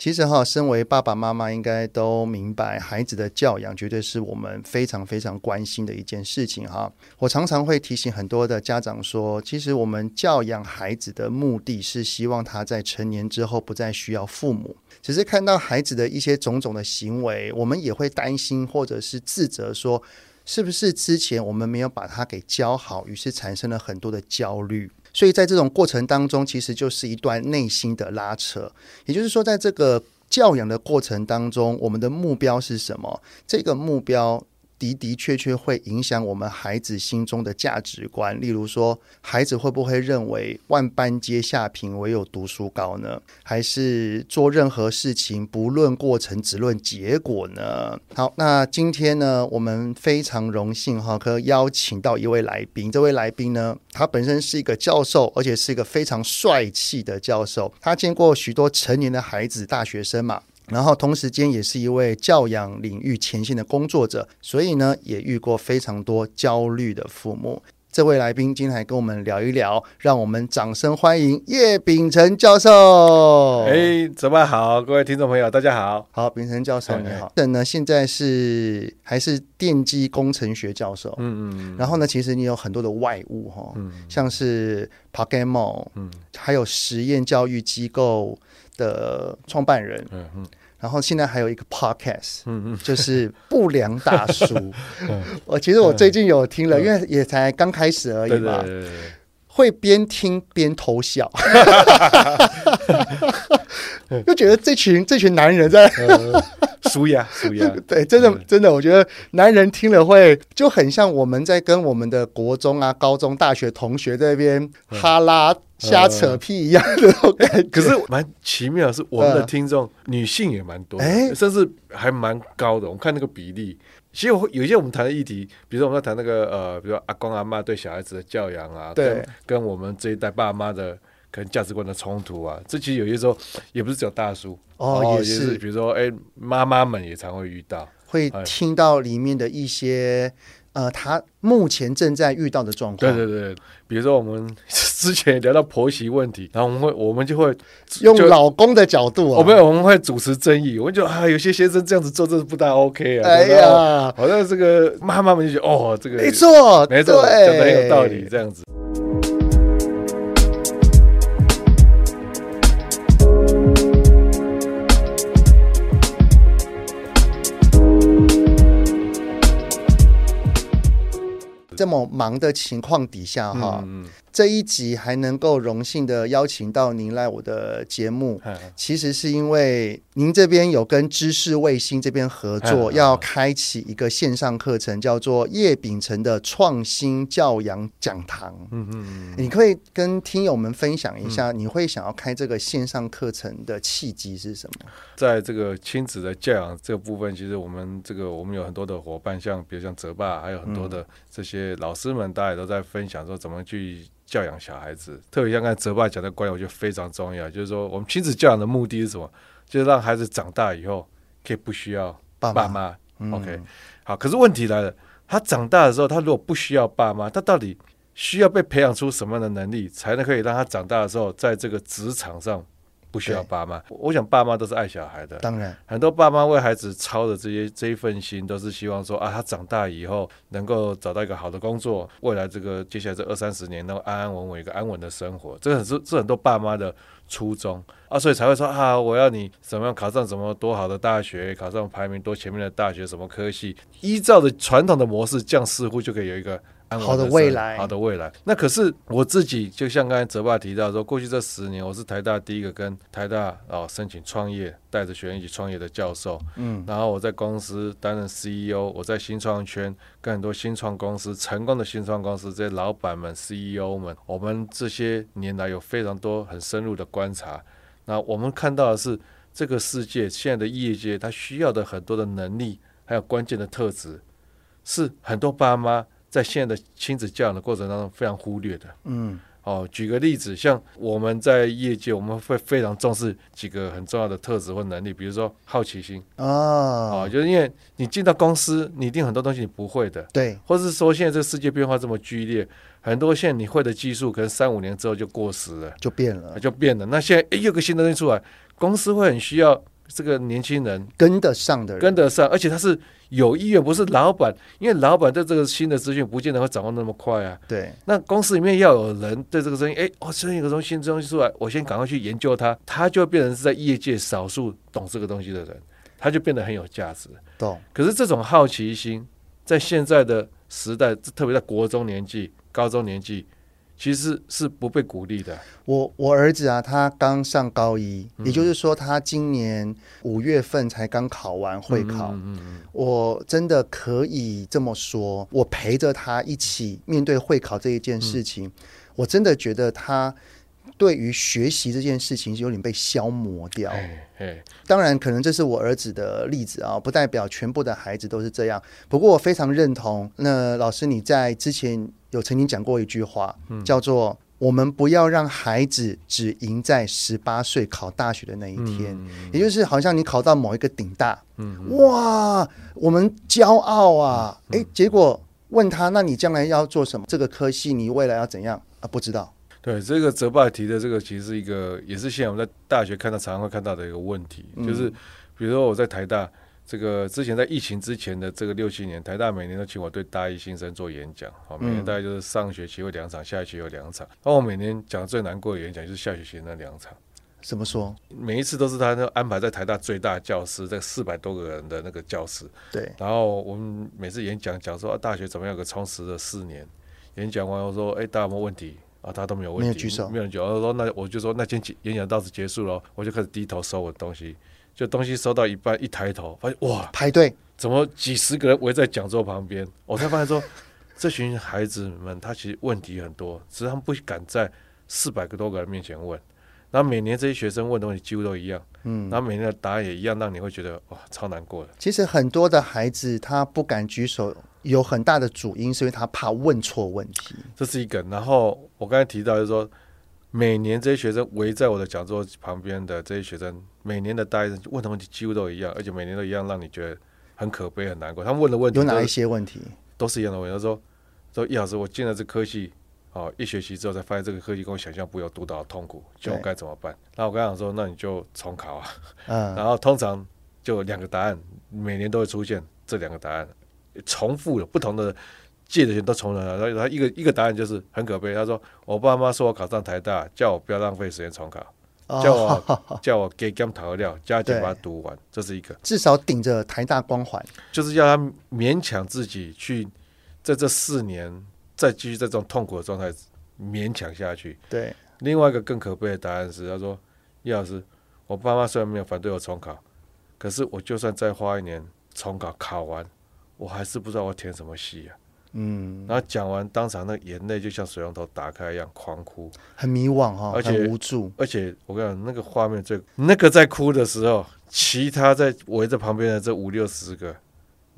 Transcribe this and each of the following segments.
其实哈，身为爸爸妈妈，应该都明白，孩子的教养绝对是我们非常非常关心的一件事情哈。我常常会提醒很多的家长说，其实我们教养孩子的目的是希望他在成年之后不再需要父母。只是看到孩子的一些种种的行为，我们也会担心或者是自责，说是不是之前我们没有把他给教好，于是产生了很多的焦虑。所以在这种过程当中，其实就是一段内心的拉扯。也就是说，在这个教养的过程当中，我们的目标是什么？这个目标。的的确确会影响我们孩子心中的价值观。例如说，孩子会不会认为万般皆下品，唯有读书高呢？还是做任何事情不论过程，只论结果呢？好，那今天呢，我们非常荣幸哈，可邀请到一位来宾。这位来宾呢，他本身是一个教授，而且是一个非常帅气的教授。他见过许多成年的孩子，大学生嘛。然后同时间也是一位教养领域前线的工作者，所以呢，也遇过非常多焦虑的父母。这位来宾今天来跟我们聊一聊，让我们掌声欢迎叶秉成教授。哎，怎么好，各位听众朋友，大家好。好，秉成教授你好。等呢，现在是还是电机工程学教授。嗯嗯。然后呢，其实你有很多的外务哈，嗯，像是 Pokemon，嗯，还有实验教育机构的创办人。嗯嗯。然后现在还有一个 podcast，嗯嗯，就是不良大叔。我其实我最近有听了，因为也才刚开始而已嘛，会边听边偷笑，就觉得这群这群男人在舒压舒压。对，真的真的，我觉得男人听了会就很像我们在跟我们的国中啊、高中、大学同学在那边哈拉。瞎扯屁一样的那种感觉，可是蛮奇妙的是，我们的听众女性也蛮多，甚至还蛮高的。我们看那个比例，其实有一些我们谈的议题，比如说我们在谈那个呃，比如说阿公阿妈对小孩子的教养啊，对，跟我们这一代爸妈的可能价值观的冲突啊，这其实有些时候也不是只有大叔哦，也是，比如说哎，妈妈们也常会遇到，会听到里面的一些。呃，他目前正在遇到的状况。对对对，比如说我们 之前聊到婆媳问题，然后我们会我们就会用老公的角度，啊我们我们会主持争议，我们就啊，有些先生这样子做，这是不大 OK 啊。哎呀，好像这个妈妈们就觉得哦，这个没错，没错，讲的很有道理，这样子。这么忙的情况底下，哈。这一集还能够荣幸的邀请到您来我的节目，其实是因为您这边有跟知识卫星这边合作，要开启一个线上课程，叫做叶秉成的创新教养讲堂。嗯嗯，你可以跟听友们分享一下，你会想要开这个线上课程的契机是什么？在这个亲子的教养这个部分，其实我们这个我们有很多的伙伴，像比如像泽爸，还有很多的这些老师们，大家都在分享说怎么去。教养小孩子，特别像刚才泽爸讲的观念，我觉得非常重要。就是说，我们亲子教养的目的是什么？就是让孩子长大以后可以不需要爸妈。OK，好。可是问题来了，他长大的时候，他如果不需要爸妈，他到底需要被培养出什么样的能力，才能可以让他长大的时候，在这个职场上？不需要爸妈，我想爸妈都是爱小孩的。当然，很多爸妈为孩子操的这些这一份心，都是希望说啊，他长大以后能够找到一个好的工作，未来这个接下来这二三十年能够安安稳稳一个安稳的生活，这很是是很多爸妈的初衷。啊，所以才会说啊，我要你怎么样考上什么多好的大学，考上排名多前面的大学，什么科系，依照着传统的模式，这样似乎就可以有一个。好的未来，好的未来。那可是我自己，就像刚才泽爸提到说，过去这十年，我是台大第一个跟台大哦申请创业，带着学员一起创业的教授。嗯，然后我在公司担任 CEO，我在新创圈跟很多新创公司成功的新创公司这些老板们、CEO 们，我们这些年来有非常多很深入的观察。那我们看到的是，这个世界现在的业界，它需要的很多的能力，还有关键的特质，是很多爸妈。在现在的亲子教养的过程当中非常忽略的。嗯。哦，举个例子，像我们在业界，我们会非常重视几个很重要的特质或能力，比如说好奇心啊，哦，哦，就是因为你进到公司，你一定很多东西你不会的，对，或者是说现在这个世界变化这么剧烈，很多现在你会的技术，可能三五年之后就过时了，就变了，就变了。那现在又，有个新的东西出来，公司会很需要这个年轻人跟得上的人，跟得上，而且他是。有意愿不是老板，因为老板对这个新的资讯不见得会掌握那么快啊。对，那公司里面要有人对这个东西，哎，哦，最近有个东西新东西出来，我先赶快去研究它，他就会变成是在业界少数懂这个东西的人，他就变得很有价值。懂。可是这种好奇心，在现在的时代，特别在国中年纪、高中年纪。其实是不被鼓励的。我我儿子啊，他刚上高一，嗯、也就是说，他今年五月份才刚考完会考。嗯嗯嗯嗯、我真的可以这么说，我陪着他一起面对会考这一件事情，嗯、我真的觉得他对于学习这件事情是有点被消磨掉。当然，可能这是我儿子的例子啊，不代表全部的孩子都是这样。不过，我非常认同。那老师，你在之前。有曾经讲过一句话，叫做“我们不要让孩子只赢在十八岁考大学的那一天”，也就是好像你考到某一个顶大，哇，我们骄傲啊！诶，结果问他，那你将来要做什么？这个科系你未来要怎样啊？不知道。对，这个泽爸提的这个，其实是一个，也是现在我们在大学看到常常会看到的一个问题，就是比如说我在台大。这个之前在疫情之前的这个六七年，台大每年都请我对大一新生做演讲，好，每年大概就是上学期有两场，下学期有两场。然后我每年讲最难过的演讲就是下学期那两场。怎么说？每一次都是他那安排在台大最大教室，在四百多个人的那个教室。对。然后我们每次演讲讲说啊大学怎么样有个充实的四年，演讲完我说，哎，大家有没有问题？啊，他都没有问题，没有举手，没有人举。我说那我就说那今天演讲到此结束了，我就开始低头收我的东西。就东西收到一半，一抬头发现哇，排队怎么几十个人围在讲座旁边？我才发现说，这群孩子们他其实问题很多，只是他们不敢在四百个多个人面前问。然后每年这些学生问的问题几乎都一样，嗯，然后每年的答案也一样，让你会觉得哇，超难过的。其实很多的孩子他不敢举手，有很大的主因是因为他怕问错问题，这是一个。然后我刚才提到就是说。每年这些学生围在我的讲座旁边的这些学生，每年的大一问的问题几乎都一样，而且每年都一样，让你觉得很可悲、很难过。他们问的问题有哪一些问题？都是一样的问题。他说：“说叶老师，我进了这科系，哦，一学期之后才发现这个科技跟我想象不一样，读到痛苦，就我该怎么办？”那我跟他讲说：“那你就重考啊。”嗯。然后通常就两个答案，每年都会出现这两个答案，重复的不同的。借的钱都重来了，然后他一个一个答案就是很可悲。他说：“我爸妈说我考上台大，叫我不要浪费时间重考，叫我 叫我给他们调料，加紧把它读完。”这是一个，至少顶着台大光环，就是要他勉强自己去在这四年再继续在这种痛苦的状态勉强下去。对，另外一个更可悲的答案是，他说：“叶老师，我爸妈虽然没有反对我重考，可是我就算再花一年重考考完，我还是不知道我填什么系啊。”嗯，然后讲完，当场那眼泪就像水龙头打开一样狂哭，很迷惘哈、哦，而且无助。而且我跟你讲，那个画面最那个在哭的时候，其他在围着旁边的这五六十个，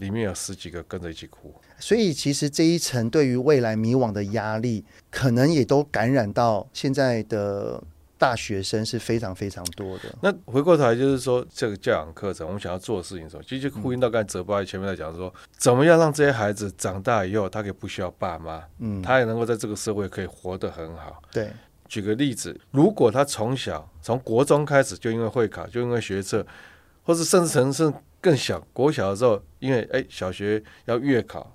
里面有十几个跟着一起哭。所以其实这一层对于未来迷惘的压力，可能也都感染到现在的。大学生是非常非常多的。那回过头来就是说，这个教养课程，我们想要做的事情什么？其实就呼应到刚才泽爸前面在讲说，怎么样让这些孩子长大以后，他可以不需要爸妈，嗯，他也能够在这个社会可以活得很好。对，举个例子，如果他从小从国中开始就因为会考，就因为学测，或是甚至甚至更小，国小的时候，因为哎小学要月考，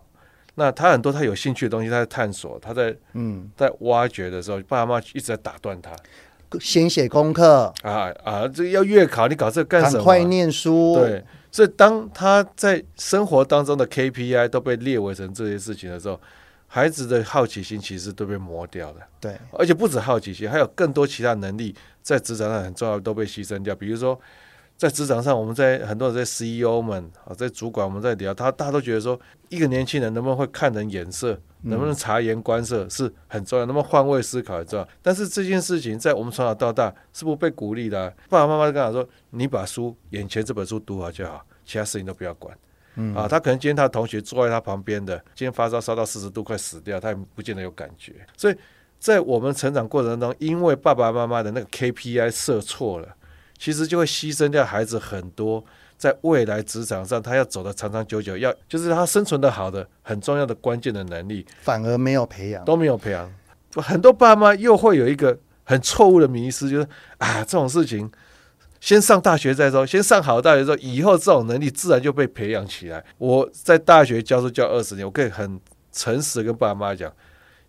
那他很多他有兴趣的东西，他在探索，他在嗯在挖掘的时候，爸妈一直在打断他。先写功课啊啊！这要月考，你搞这个干什么？赶快念书。对，所以当他在生活当中的 KPI 都被列为成这些事情的时候，孩子的好奇心其实都被磨掉了。对，而且不止好奇心，还有更多其他能力在职场上很重要都被牺牲掉。比如说，在职场上，我们在很多人在 CEO 们啊，在主管我们在聊，他大家都觉得说，一个年轻人能不能会看人眼色？能不能察言观色是很重要，能不能换位思考很重要。但是这件事情在我们从小到大是不被鼓励的啊。爸爸妈妈就跟他说：“你把书眼前这本书读好就好，其他事情都不要管。”嗯啊，他可能今天他同学坐在他旁边的，今天发烧烧到四十度快死掉，他也不见得有感觉。所以在我们成长过程当中，因为爸爸妈妈的那个 KPI 设错了，其实就会牺牲掉孩子很多在未来职场上他要走的长长久久，要就是他生存的好的很重要的关键的能力，反而没有培养，都没有培养。很多爸妈又会有一个很错误的迷失，就是啊，这种事情。先上大学再说，先上好大学之后，以后这种能力自然就被培养起来。我在大学教书教二十年，我可以很诚实跟爸妈讲，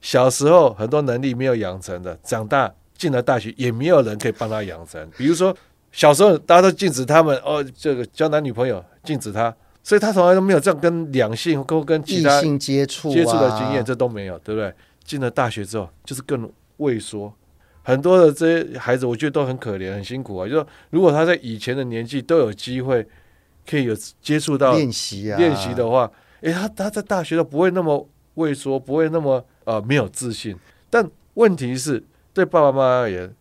小时候很多能力没有养成的，长大进了大学也没有人可以帮他养成。比如说小时候大家都禁止他们哦，这个交男女朋友禁止他，所以他从来都没有这样跟两性跟跟其他异性接触接触的经验，这都没有，对不对？进了大学之后，就是更畏缩。很多的这些孩子，我觉得都很可怜、很辛苦啊。就是说，如果他在以前的年纪都有机会可以有接触到练习啊，练习的话，诶，他他在大学都不会那么畏缩，不会那么呃没有自信。但问题是，对爸爸妈妈而言，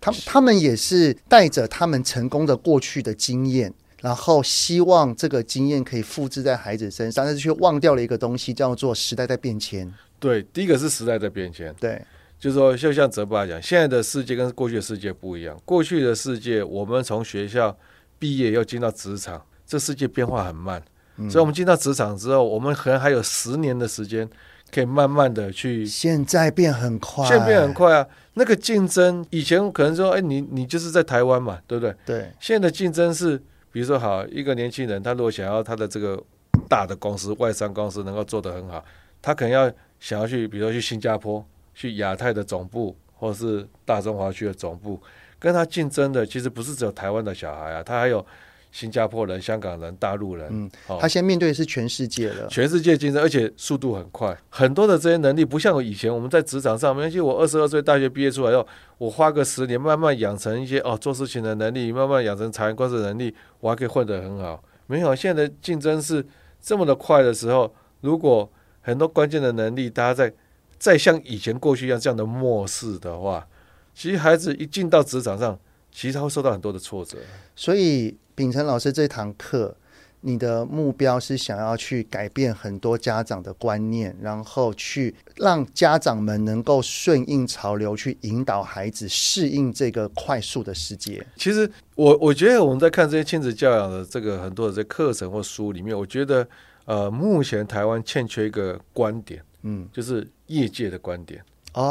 他他们也是带着他们成功的过去的经验，然后希望这个经验可以复制在孩子身上，但是却忘掉了一个东西，叫做时代在变迁。对，第一个是时代在变迁。对。就是说，就像泽爸讲，现在的世界跟过去的世界不一样。过去的世界，我们从学校毕业要进到职场，这世界变化很慢。嗯、所以，我们进到职场之后，我们可能还有十年的时间，可以慢慢的去。现在变很快，现在变很快啊！那个竞争，以前可能说，哎，你你就是在台湾嘛，对不对？对。现在的竞争是，比如说，好一个年轻人，他如果想要他的这个大的公司、外商公司能够做得很好，他可能要想要去，比如说去新加坡。去亚太的总部，或是大中华区的总部，跟他竞争的其实不是只有台湾的小孩啊，他还有新加坡人、香港人、大陆人。嗯，哦、他现在面对的是全世界了，全世界竞争，而且速度很快。很多的这些能力不像以前我们在职场上，没关系，我二十二岁大学毕业出来后，我花个十年慢慢养成一些哦做事情的能力，慢慢养成察言观色能力，我还可以混得很好。没有，现在的竞争是这么的快的时候，如果很多关键的能力大家在。再像以前过去一样这样的漠视的话，其实孩子一进到职场上，其实他会受到很多的挫折。所以秉承老师这堂课，你的目标是想要去改变很多家长的观念，然后去让家长们能够顺应潮流，去引导孩子适应这个快速的世界。其实我我觉得我们在看这些亲子教养的这个很多的这课程或书里面，我觉得呃，目前台湾欠缺一个观点。嗯，就是业界的观点哦，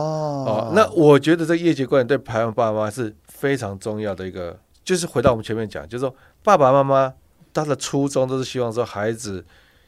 哦。那我觉得这业界观点对台湾爸妈是非常重要的一个。就是回到我们前面讲，就是说爸爸妈妈他的初衷都是希望说孩子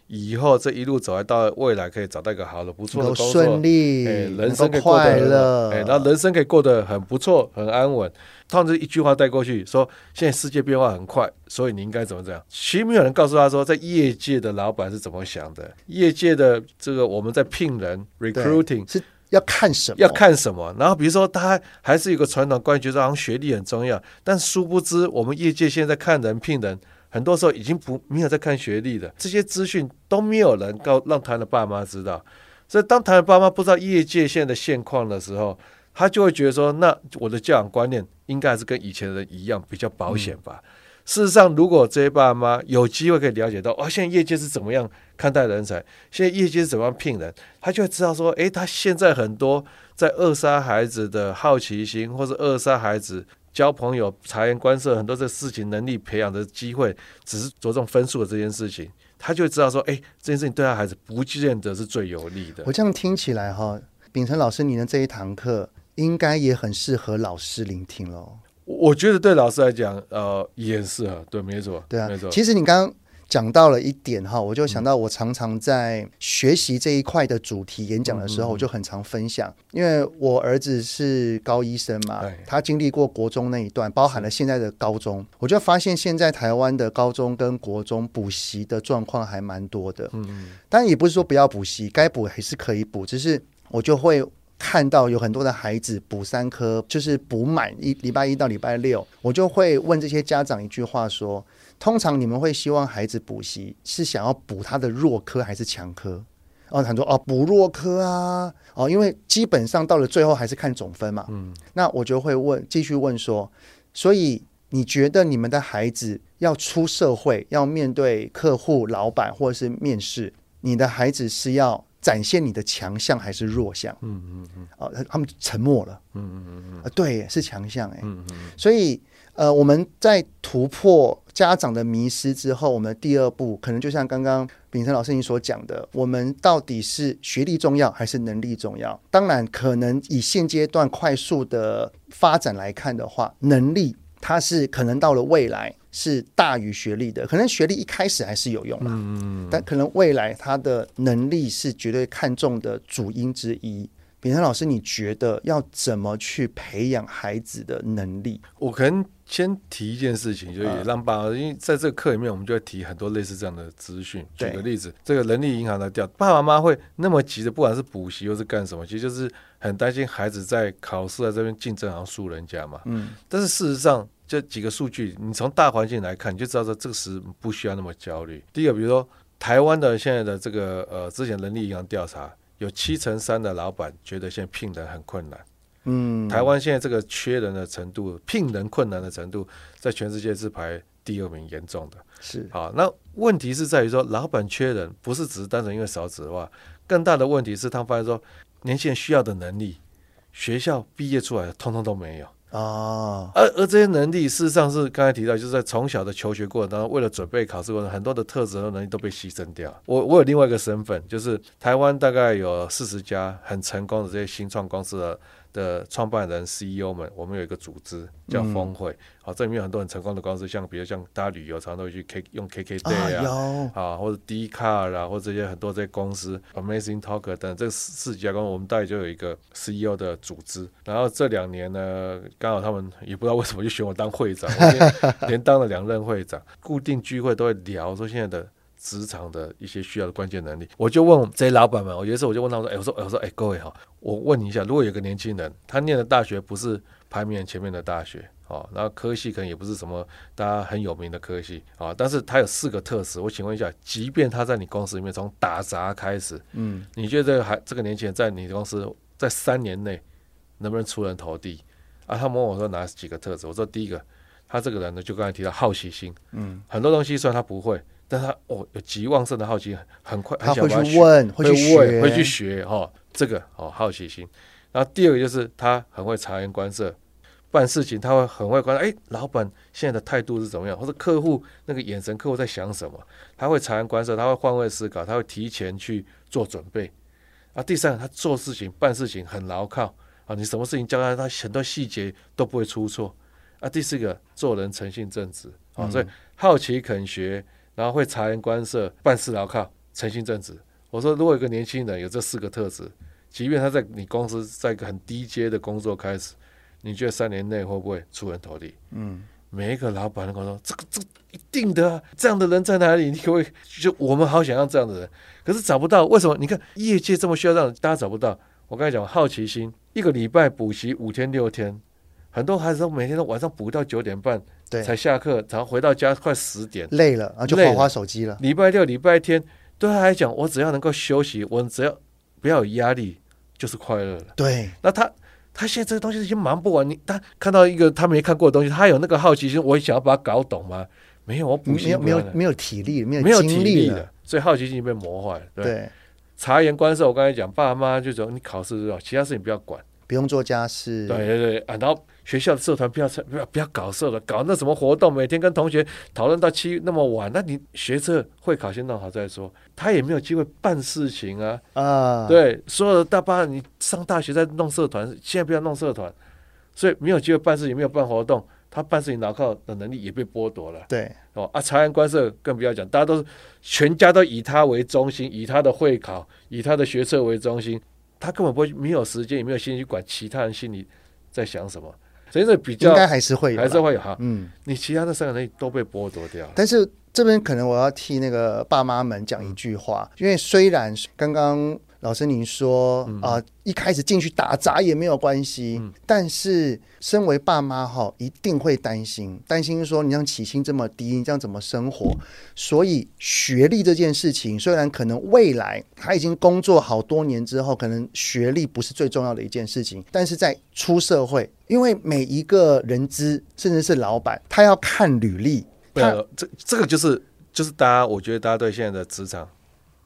以后这一路走来到未来可以找到一个好的、不错的工作，顺利，哎，人生可以过得很快乐，哎，然后人生可以过得很不错、很安稳。他们就一句话带过去，说现在世界变化很快，所以你应该怎么怎样？其实没有人告诉他说，在业界的老板是怎么想的。业界的这个我们在聘人 recruiting 是要看什么？要看什么？然后比如说，他还是有个传统观念，觉得好像学历很重要。但殊不知，我们业界现在看人聘人，很多时候已经不没有在看学历的。这些资讯都没有人告让他的爸妈知道。所以当他的爸妈不知道业界现在的现况的时候，他就会觉得说，那我的教养观念应该还是跟以前的人一样，比较保险吧。事实上，如果这些爸妈有机会可以了解到，哦，现在业界是怎么样看待人才，现在业界是怎么样聘人，他就会知道说，诶，他现在很多在扼杀孩子的好奇心，或是扼杀孩子交朋友、察言观色很多这事情能力培养的机会，只是着重分数的这件事情，他就会知道说，诶，这件事情对他孩子不见得是最有利的。我这样听起来哈，秉承老师您的这一堂课。应该也很适合老师聆听喽。我觉得对老师来讲，呃，也很适合。对，没错。对啊，没错。其实你刚刚讲到了一点哈，我就想到我常常在学习这一块的主题演讲的时候，我就很常分享。因为我儿子是高一生嘛，他经历过国中那一段，包含了现在的高中，我就发现现在台湾的高中跟国中补习的状况还蛮多的。嗯嗯。当然也不是说不要补习，该补还是可以补，只是我就会。看到有很多的孩子补三科，就是补满一礼拜一到礼拜六，我就会问这些家长一句话说：通常你们会希望孩子补习是想要补他的弱科还是强科？哦，他说哦补弱科啊，哦，因为基本上到了最后还是看总分嘛。嗯，那我就会问，继续问说，所以你觉得你们的孩子要出社会，要面对客户、老板或者是面试，你的孩子是要展现你的强项还是弱项？嗯嗯嗯。哦，他们沉默了。嗯嗯嗯嗯。啊，对，是强项哎。嗯嗯。所以，呃，我们在突破家长的迷失之后，我们的第二步可能就像刚刚秉承老师你所讲的，我们到底是学历重要还是能力重要？当然，可能以现阶段快速的发展来看的话，能力它是可能到了未来是大于学历的。可能学历一开始还是有用的，嗯，但可能未来他的能力是绝对看重的主因之一。秉承老师，你觉得要怎么去培养孩子的能力？我可能。先提一件事情，就也让爸爸，因为在这个课里面，我们就会提很多类似这样的资讯。举个例子，这个人力银行的调，爸爸妈妈会那么急的，不管是补习又是干什么，其实就是很担心孩子在考试在这边竞争，好像输人家嘛。嗯。但是事实上，这几个数据，你从大环境来看，你就知道说这个时不需要那么焦虑。第一个，比如说台湾的现在的这个呃，之前人力银行调查，有七成三的老板觉得现在聘人很困难。嗯，台湾现在这个缺人的程度，聘人困难的程度，在全世界是排第二名，严重的。是啊，那问题是在于说，老板缺人，不是只是单纯因为少子化，更大的问题是他们发现说，年轻人需要的能力，学校毕业出来的通通都没有啊。而而这些能力，事实上是刚才提到，就是在从小的求学过程当中，为了准备考试过程，很多的特质和能力都被牺牲掉。我我有另外一个身份，就是台湾大概有四十家很成功的这些新创公司的。的创办人 CEO 们，我们有一个组织叫峰会，好、嗯，这里面有很多很成功的公司，像比如像大家旅游常常都会去 K 用 KKday 啊，啊，或者 Dcard 啊，或者这些很多这些公司，Amazing Talker 等这四几家公司，我们大概就有一个 CEO 的组织。然后这两年呢，刚好他们也不知道为什么就选我当会长，我连 当了两任会长，固定聚会都会聊说现在的。职场的一些需要的关键能力，我就问这些老板们，我有一次我就问他们说：“哎，我说，我说，哎，各位哈，我问你一下，如果有个年轻人，他念的大学不是排名前面的大学，哦，然后科系可能也不是什么大家很有名的科系，啊，但是他有四个特质，我请问一下，即便他在你公司里面从打杂开始，嗯，你觉得这个还这个年轻人在你的公司在三年内能不能出人头地？啊，他问我说哪几个特质？我说第一个，他这个人呢，就刚才提到好奇心，嗯，很多东西虽然他不会。但他哦有极旺盛的好奇，很快很想去问，会去问，会去学哈、哦，这个哦好奇心。然后第二个就是他很会察言观色，办事情他会很会观察，哎，老板现在的态度是怎么样，或者客户那个眼神，客户在想什么，他会察言观色，他会换位思考，他会提前去做准备。啊，第三个他做事情办事情很牢靠啊，你什么事情交代他，很多细节都不会出错。啊，第四个做人诚信正直啊，所以好奇肯学。然后会察言观色，办事牢靠，诚信正直。我说，如果一个年轻人有这四个特质，即便他在你公司在一个很低阶的工作开始，你觉得三年内会不会出人头地？嗯，每一个老板都跟我说，这个这个、一定的啊，这样的人在哪里？你可不可以就我们好想要这样的人，可是找不到。为什么？你看业界这么需要这样，大家找不到。我刚才讲好奇心，一个礼拜补习五天六天，很多孩子都每天都晚上补到九点半。对，才下课，然后回到家快十点，累了啊，就滑滑手机了。礼拜六、礼拜天对他来讲，我只要能够休息，我只要不要有压力，就是快乐了。对，那他他现在这个东西已经忙不完，你他看到一个他没看过的东西，他有那个好奇心，我想要把它搞懂吗？没有，我补习没有没有没有体力，没有没有体力的，所以好奇心被磨坏了。对，对察言观色，我刚才讲，爸妈就说你考试知道，其他事情不要管，不用做家事。对对对啊，然后。学校的社团不要不要不要搞社了，搞那什么活动，每天跟同学讨论到七那么晚，那你学测会考先弄好再说。他也没有机会办事情啊啊！对，所有的大巴你上大学在弄社团，现在不要弄社团，所以没有机会办事情，没有办活动，他办事情牢靠的能力也被剥夺了。对哦啊，察言观色更不要讲，大家都是全家都以他为中心，以他的会考，以他的学测为中心，他根本不会没有时间，也没有心去管其他人心里在想什么。所以这比较应该还是会有，还是会有哈。嗯，你其他的三个能力都被剥夺掉。但是这边可能我要替那个爸妈们讲一句话，嗯、因为虽然刚刚老师您说啊、一开始进去打杂也没有关系，嗯、但是身为爸妈哈，一定会担心，担心说你让起薪这么低，你这样怎么生活？所以学历这件事情，虽然可能未来他已经工作好多年之后，可能学历不是最重要的一件事情，但是在出社会，因为每一个人资甚至是老板，他要看履历，他这这个就是就是大家，我觉得大家对现在的职场。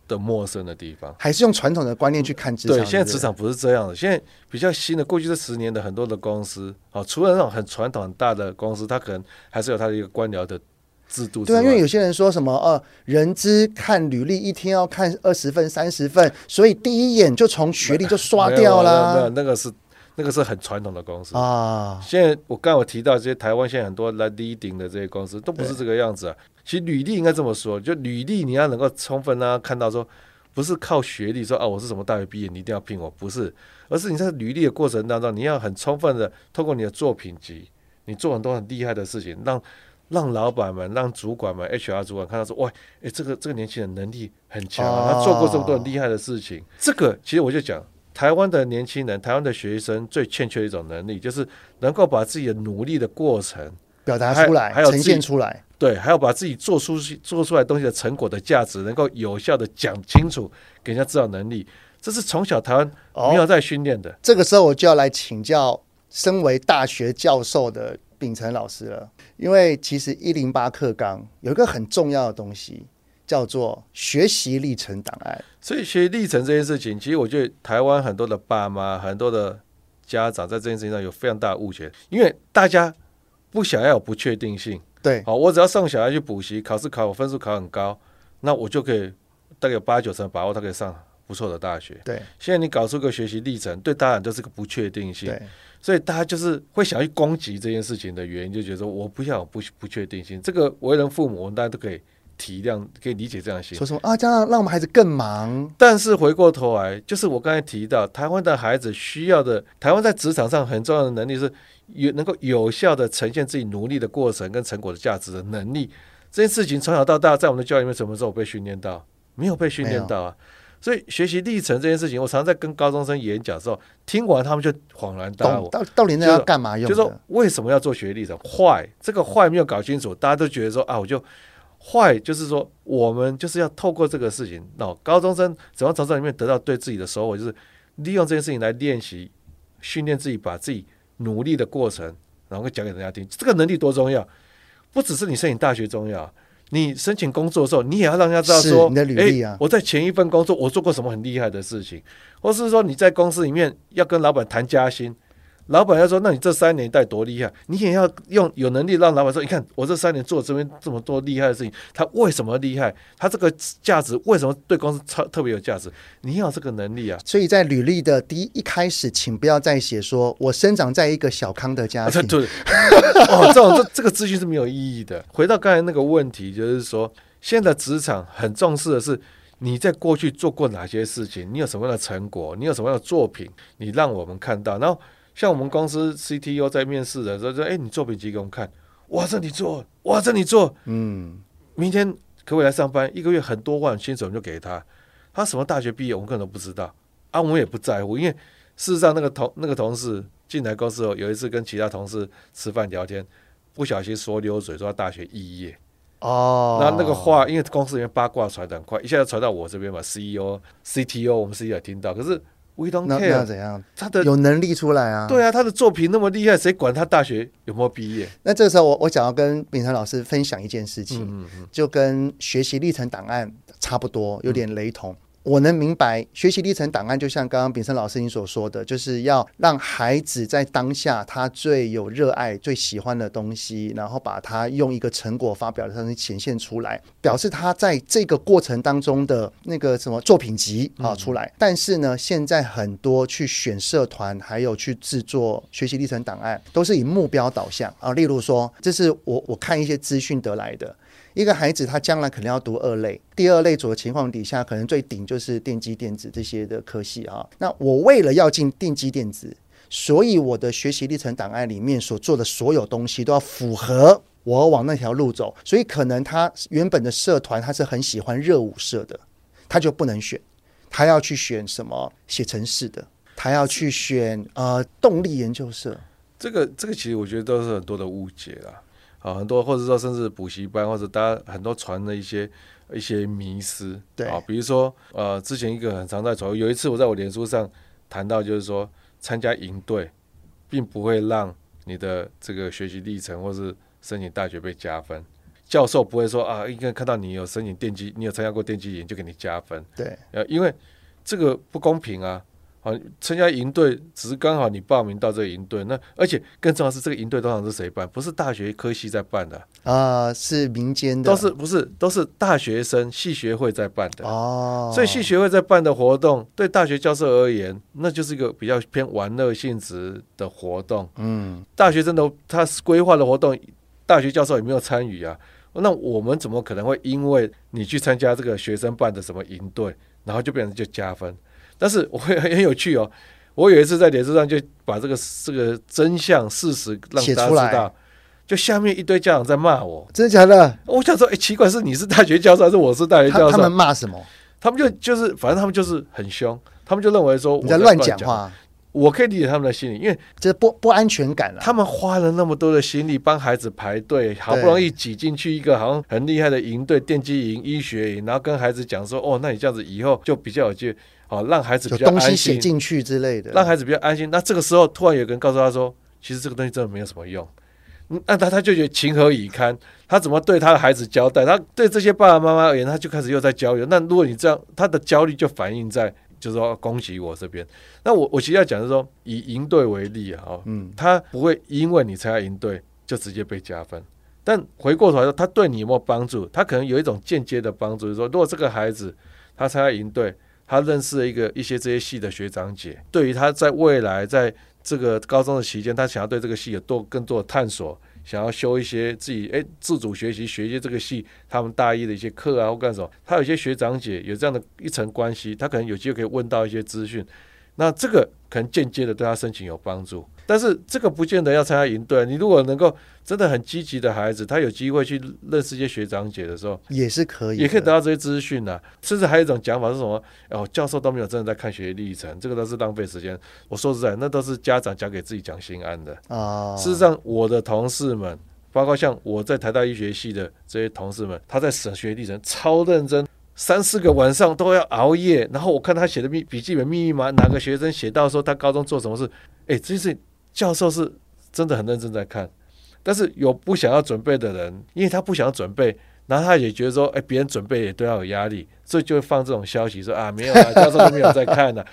的陌生的地方，还是用传统的观念去看职场。对，现在职场不是这样的。现在比较新的，过去这十年的很多的公司，哦，除了那种很传统很大的公司，它可能还是有它的一个官僚的制度。对啊，因为有些人说什么，呃，人资看履历一天要看二十份、三十份，所以第一眼就从学历就刷掉了。没有，那个是那个是很传统的公司啊。现在我刚刚我提到这些台湾现在很多来 leading 的这些公司，都不是这个样子啊。其实履历应该这么说，就履历你要能够充分啊看到说，不是靠学历说啊我是什么大学毕业，你一定要聘我，不是，而是你在履历的过程当中，你要很充分的通过你的作品集，你做很多很厉害的事情，让让老板们、让主管们、HR 主管看到说，哇，诶，这个这个年轻人能力很强啊，他做过这么多很厉害的事情。这个其实我就讲，台湾的年轻人、台湾的学生最欠缺的一种能力，就是能够把自己的努力的过程表达出来，还有呈现出来。对，还要把自己做出做出来东西的成果的价值，能够有效的讲清楚，给人家知道能力，这是从小台湾没有在训练的。这个时候我就要来请教身为大学教授的秉承老师了，因为其实一零八课纲有一个很重要的东西，叫做学习历程档案。所以学习历程这件事情，其实我觉得台湾很多的爸妈、很多的家长在这件事情上有非常大的误解，因为大家不想要有不确定性。对，好，我只要送小孩去补习，考试考我分数考很高，那我就可以大概有八九成把握，他可以上不错的大学。对，现在你搞出个学习历程，对大家都是个不确定性。对，所以大家就是会想去攻击这件事情的原因，就觉得说我不要有不不确定性。这个为人父母，我们大家都可以体谅，可以理解这样心。说什么啊？这样让我们孩子更忙。但是回过头来，就是我刚才提到，台湾的孩子需要的，台湾在职场上很重要的能力是。有能够有效的呈现自己努力的过程跟成果的价值的能力，这件事情从小到大在我们的教育里面什么时候被训练到？没有被训练到啊！所以学习历程这件事情，我常常在跟高中生演讲的时候，听完他们就恍然大悟。到到底那要干嘛用？就是说为什么要做学习历程？坏，这个坏没有搞清楚，大家都觉得说啊，我就坏，就是说我们就是要透过这个事情，那高中生怎么从这里面得到对自己的收获？就是利用这件事情来练习训练自己，把自己。努力的过程，然后讲给人家听，这个能力多重要！不只是你申请大学重要，你申请工作的时候，你也要让人家知道说，你的履历啊，诶，我在前一份工作我做过什么很厉害的事情，或是说你在公司里面要跟老板谈加薪。老板要说：“那你这三年带多厉害？你也要用有能力让老板说：‘你看我这三年做这边这么多厉害的事情，他为什么厉害？他这个价值为什么对公司超特别有价值？你要这个能力啊！’所以在履历的第一一开始，请不要再写说我生长在一个小康的家庭。啊、对，哦，这种这这个资讯是没有意义的。回到刚才那个问题，就是说，现在的职场很重视的是你在过去做过哪些事情，你有什么样的成果，你有什么样的作品，你让我们看到，然后。像我们公司 CTO 在面试的时候说：“哎，你作品集给我们看，哇，这你做，哇，这你做，嗯，明天可不可以来上班？一个月很多万薪水，我们就给他。他什么大学毕业，我们可能都不知道。啊，我们也不在乎，因为事实上那个同那个同事进来公司后，有一次跟其他同事吃饭聊天，不小心说溜嘴，说他大学肄业。哦，那那个话，因为公司里面八卦传的很快，一下就传到我这边嘛，CEO、CTO，我们 CEO 也听到，可是。” We don't care，那怎样？他的有能力出来啊？对啊，他的作品那么厉害，谁管他大学有没有毕业？那这个时候我，我我想要跟秉承老师分享一件事情，嗯嗯嗯，就跟学习历程档案差不多，有点雷同。我能明白，学习历程档案就像刚刚秉生老师您所说的，就是要让孩子在当下他最有热爱、最喜欢的东西，然后把它用一个成果发表的方式显现出来，表示他在这个过程当中的那个什么作品集啊出来。但是呢，现在很多去选社团，还有去制作学习历程档案，都是以目标导向啊。例如说，这是我我看一些资讯得来的。一个孩子他将来可能要读二类，第二类组的情况底下，可能最顶就是电机电子这些的科系啊。那我为了要进电机电子，所以我的学习历程档案里面所做的所有东西都要符合我往那条路走。所以可能他原本的社团他是很喜欢热舞社的，他就不能选。他要去选什么写程式的，他要去选呃动力研究社。这个这个其实我觉得都是很多的误解啦，啊，很多或者说甚至补习班或者大家很多传的一些一些迷思，对啊，比如说呃，之前一个很常在传，有一次我在我脸书上谈到，就是说参加营队，并不会让你的这个学习历程或是申请大学被加分，教授不会说啊，应该看到你有申请电机，你有参加过电机营就给你加分，对，呃，因为这个不公平啊。啊，参加营队只是刚好你报名到这个营队，那而且更重要是这个营队通常是谁办？不是大学科系在办的啊，是民间的，都是不是都是大学生系学会在办的哦。所以系学会在办的活动，对大学教授而言，那就是一个比较偏玩乐性质的活动。嗯，大学生的他规划的活动，大学教授也没有参与啊。那我们怎么可能会因为你去参加这个学生办的什么营队，然后就变成就加分？但是我会很有趣哦，我有一次在脸书上就把这个这个真相事实让大家知道，就下面一堆家长在骂我，真的假的？我想说，哎，奇怪，是你是大学教授还是我是大学教授？他们骂什么？他们就就是，反正他们就是很凶，他们就认为说我在乱讲话。我可以理解他们的心理，因为这不不安全感了。他们花了那么多的心力帮孩子排队，好不容易挤进去一个好像很厉害的营队，电机营、医学营，然后跟孩子讲说，哦，那你这样子以后就比较有机会。好，让孩子比较安心，东西写进去之类的，让孩子比较安心。那这个时候，突然有个人告诉他说：“其实这个东西真的没有什么用。”那他他就觉得情何以堪？他怎么对他的孩子交代？他对这些爸爸妈妈而言，他就开始又在焦虑。那如果你这样，他的焦虑就反映在，就是说恭喜我这边。那我我其实要讲的是说，以赢队为例啊，嗯，他不会因为你参加赢队就直接被加分。但回过头来说，他对你有没有帮助？他可能有一种间接的帮助，就是说，如果这个孩子他参加赢队。他认识了一个一些这些系的学长姐，对于他在未来在这个高中的期间，他想要对这个系有多更多的探索，想要修一些自己诶自主学习学一些这个系他们大一的一些课啊或干什么，他有些学长姐有这样的一层关系，他可能有机会可以问到一些资讯，那这个可能间接的对他申请有帮助。但是这个不见得要参加营队。你如果能够真的很积极的孩子，他有机会去认识一些学长姐的时候，也是可以，也可以得到这些资讯的。甚至还有一种讲法是什么？哦，教授都没有真的在看学习历程，这个都是浪费时间。我说实在，那都是家长讲给自己讲心安的啊。事实上，我的同事们，包括像我在台大医学系的这些同事们，他在审学历程超认真，三四个晚上都要熬夜。然后我看他写的笔笔记本密密麻，哪个学生写到说他高中做什么事？哎，这是。教授是真的很认真在看，但是有不想要准备的人，因为他不想要准备，然后他也觉得说，哎，别人准备也都要有压力，所以就会放这种消息说啊，没有啊，教授都没有在看呢、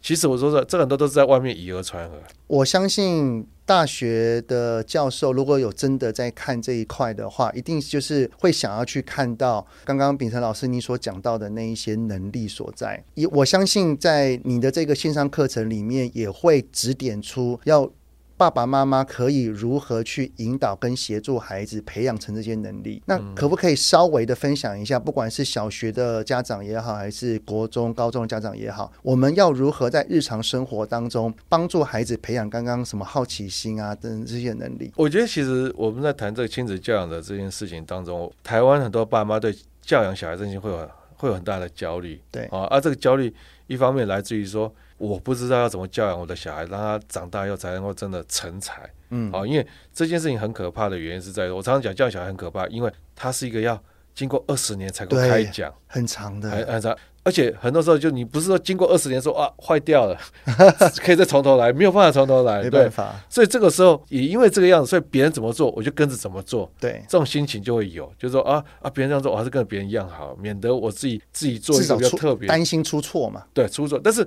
其实我说说，这很多都是在外面以讹传讹。我相信大学的教授如果有真的在看这一块的话，一定就是会想要去看到刚刚秉承老师你所讲到的那一些能力所在。也我相信在你的这个线上课程里面，也会指点出要。爸爸妈妈可以如何去引导跟协助孩子培养成这些能力？那可不可以稍微的分享一下？不管是小学的家长也好，还是国中、高中的家长也好，我们要如何在日常生活当中帮助孩子培养刚刚什么好奇心啊等这些能力？我觉得其实我们在谈这个亲子教养的这件事情当中，台湾很多爸妈对教养小孩这件事情会有会有很大的焦虑。对啊，而这个焦虑一方面来自于说。我不知道要怎么教养我的小孩，让他长大以后才能够真的成才。嗯，好，因为这件事情很可怕的原因是在于，我常常讲教养小孩很可怕，因为他是一个要经过二十年才够开讲，很长的，很很长。而且很多时候，就你不是说经过二十年说啊坏掉了，可以再从头来，没有办法从头来，没办法。所以这个时候也因为这个样子，所以别人怎么做，我就跟着怎么做。对，这种心情就会有，就是说啊啊，别人这样做，我还是跟别人一样好，免得我自己自己做一个比较特别，担心出错嘛。对，出错，但是。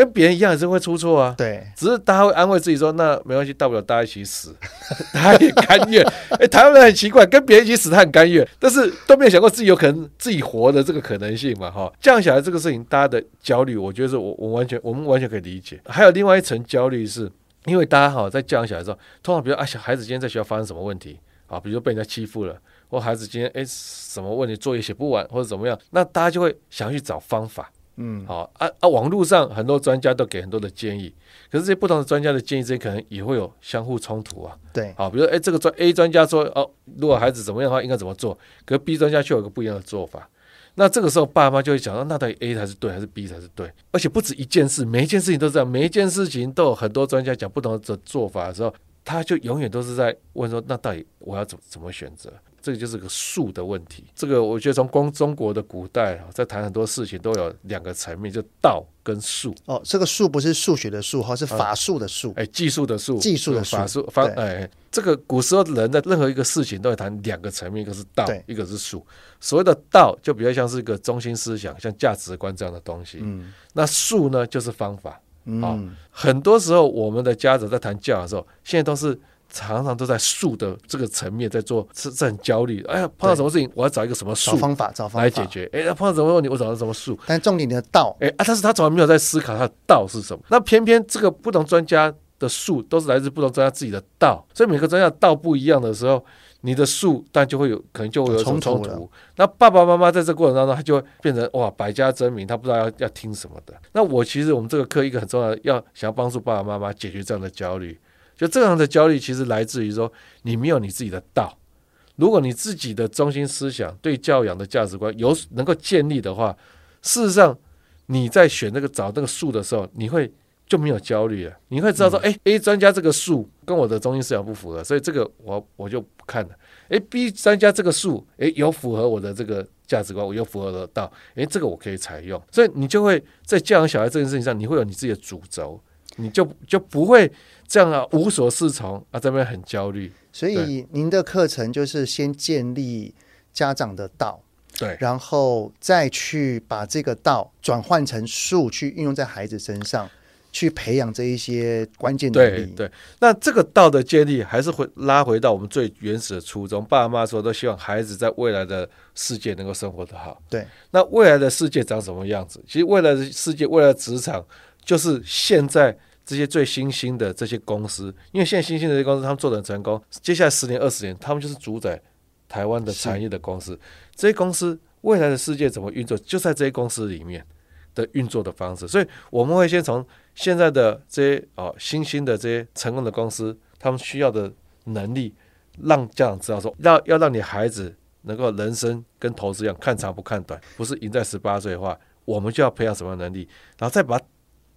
跟别人一样也是会出错啊，对，只是大家会安慰自己说，那没关系，大不了大家一起死，他也甘愿。哎、欸，台湾人很奇怪，跟别人一起死他很甘愿，但是都没有想过自己有可能自己活的这个可能性嘛，哈。教养小孩这个事情，大家的焦虑，我觉得是我我完全我们完全可以理解。还有另外一层焦虑是，因为大家哈在教养小孩的时候，通常比如啊，小孩子今天在学校发生什么问题啊，比如说被人家欺负了，或孩子今天哎、欸、什么问题作业写不完或者怎么样，那大家就会想去找方法。嗯，好啊啊！网络上很多专家都给很多的建议，可是这些不同的专家的建议之间可能也会有相互冲突啊。对，好，比如说，哎，这个专 A 专家说，哦，如果孩子怎么样的话，应该怎么做？可是 B 专家却有个不一样的做法。那这个时候爸妈就会讲到，那到底 A 才是对还是 B 才是对？而且不止一件事，每一件事情都是这样，每一件事情都有很多专家讲不同的做法的时候，他就永远都是在问说，那到底我要怎怎么选择？这个就是个术的问题。这个我觉得从光中国的古代在谈很多事情都有两个层面，就道跟术。哦，这个术不是数学的术，哈，是法术的术。哎，技术的术，技术的术法术方。哎，这个古时候的人的任何一个事情都会谈两个层面，一个是道，一个是术。所谓的道就比较像是一个中心思想，像价值观这样的东西。嗯。那术呢，就是方法。嗯。哦，很多时候我们的家长在谈教养的时候，现在都是。常常都在术的这个层面在做，是是很焦虑。哎呀，碰到什么事情，我要找一个什么术方法，找方法来解决。哎，碰到什么问题，我找到什么术。但重点的道，哎啊，但是他从来没有在思考他的道是什么。那偏偏这个不同专家的术都是来自不同专家自己的道，所以每个专家的道不一样的时候，你的术但就会有可能就会有冲突。那爸爸妈妈在这过程当中，他就会变成哇百家争鸣，他不知道要要听什么的。那我其实我们这个课一个很重要的，要想要帮助爸爸妈妈解决这样的焦虑。就这样的焦虑，其实来自于说你没有你自己的道。如果你自己的中心思想对教养的价值观有能够建立的话，事实上你在选那个找那个树的时候，你会就没有焦虑了。你会知道说，哎、嗯、，A 专家这个树跟我的中心思想不符合，所以这个我我就不看了。哎，B 专家这个树，哎，有符合我的这个价值观，我又符合得到，哎，这个我可以采用。所以你就会在教养小孩这件事情上，你会有你自己的主轴，你就就不会。这样啊，无所适从啊，这边很焦虑。所以您的课程就是先建立家长的道，对，然后再去把这个道转换成术，去运用在孩子身上，去培养这一些关键能力。对，对，那这个道的建立还是会拉回到我们最原始的初衷。爸爸妈妈说都希望孩子在未来的世界能够生活得好。对，那未来的世界长什么样子？其实未来的世界，未来的职场就是现在。这些最新兴的这些公司，因为现在新兴的这些公司，他们做的很成功。接下来十年、二十年，他们就是主宰台湾的产业的公司。这些公司未来的世界怎么运作，就在这些公司里面的运作的方式。所以我们会先从现在的这些哦新兴的这些成功的公司，他们需要的能力，让家长知道说，要要让你孩子能够人生跟投资一样，看长不看短，不是赢在十八岁的话，我们就要培养什么能力，然后再把。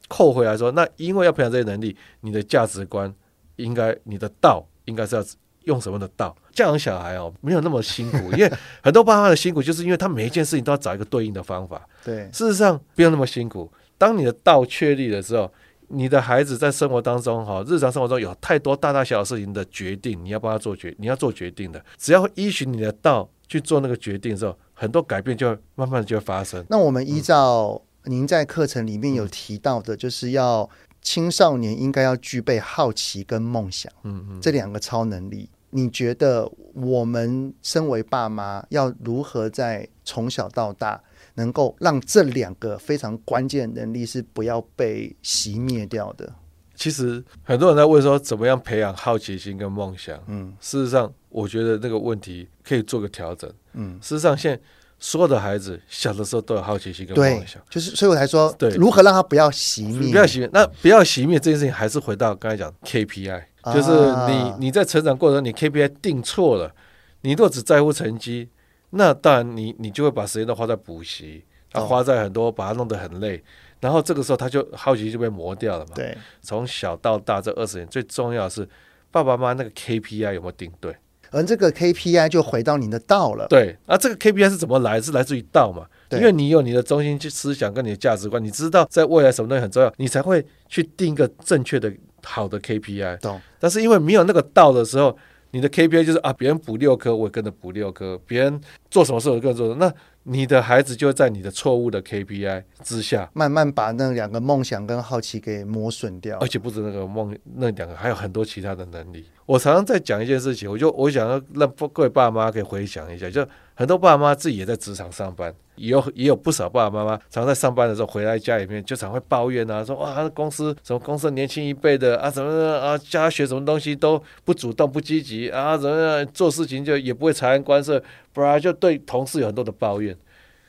扣回来说，那因为要培养这些能力，你的价值观应该，你的道应该是要用什么的道？教养小孩哦，没有那么辛苦，因为很多爸妈的辛苦，就是因为他每一件事情都要找一个对应的方法。对，事实上不用那么辛苦。当你的道确立的时候，你的孩子在生活当中哈，日常生活中有太多大大小小事情的决定，你要帮他做决，你要做决定的。只要依循你的道去做那个决定的时候，很多改变就会慢慢就会发生。那我们依照、嗯。您在课程里面有提到的，就是要青少年应该要具备好奇跟梦想，嗯嗯，这两个超能力。你觉得我们身为爸妈，要如何在从小到大，能够让这两个非常关键能力是不要被熄灭掉的？其实很多人在问说，怎么样培养好奇心跟梦想？嗯，事实上，我觉得那个问题可以做个调整。嗯，事实上，现在。所有的孩子小的时候都有好奇心跟梦想，就是所以我才说，对，如何让他不要熄灭？不要熄灭，那不要熄灭这件事情，还是回到刚才讲 KPI，就是你你在成长过程中，你 KPI 定错了，你如果只在乎成绩，那当然你你就会把时间都花在补习，他花在很多把它弄得很累，然后这个时候他就好奇心就被磨掉了嘛。对，从小到大这二十年，最重要的是爸爸妈妈那个 KPI 有没有定对？而这个 KPI 就回到你的道了。对，啊这个 KPI 是怎么来？是来自于道嘛？对，因为你有你的中心去思想跟你的价值观，你知道在未来什么东西很重要，你才会去定一个正确的好的 KPI。懂。但是因为没有那个道的时候，你的 KPI 就是啊，别人补六科，我也跟着补六科；别人做什么事，我跟着做。那你的孩子就在你的错误的 KPI 之下，慢慢把那两个梦想跟好奇给磨损掉。而且不止那个梦，那两个还有很多其他的能力。我常常在讲一件事情，我就我想要让各位爸妈可以回想一下，就很多爸妈自己也在职场上班，也有也有不少爸爸妈妈常在上班的时候回来家里面就常会抱怨啊，说哇，公司什么公司年轻一辈的啊，怎么啊教他学什么东西都不主动不积极啊，怎么样做事情就也不会察言观色，不然就对同事有很多的抱怨。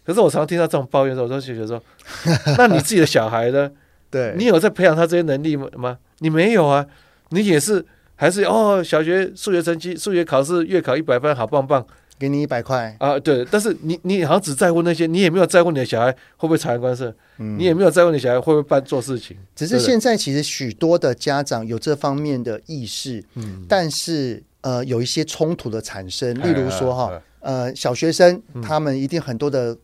可是我常常听到这种抱怨的时候，我就觉得说，那你自己的小孩呢？对，你有在培养他这些能力吗？你没有啊，你也是。还是哦，小学数学成绩、数学考试月考一百分，好棒棒。给你一百块啊，对，但是你你好像只在乎那些，你也没有在乎你的小孩会不会察言观色，嗯、你也没有在乎你小孩会不会办做事情。只是现在其实许多的家长有这方面的意识，嗯，但是呃有一些冲突的产生，例如说哈，呃小学生他们一定很多的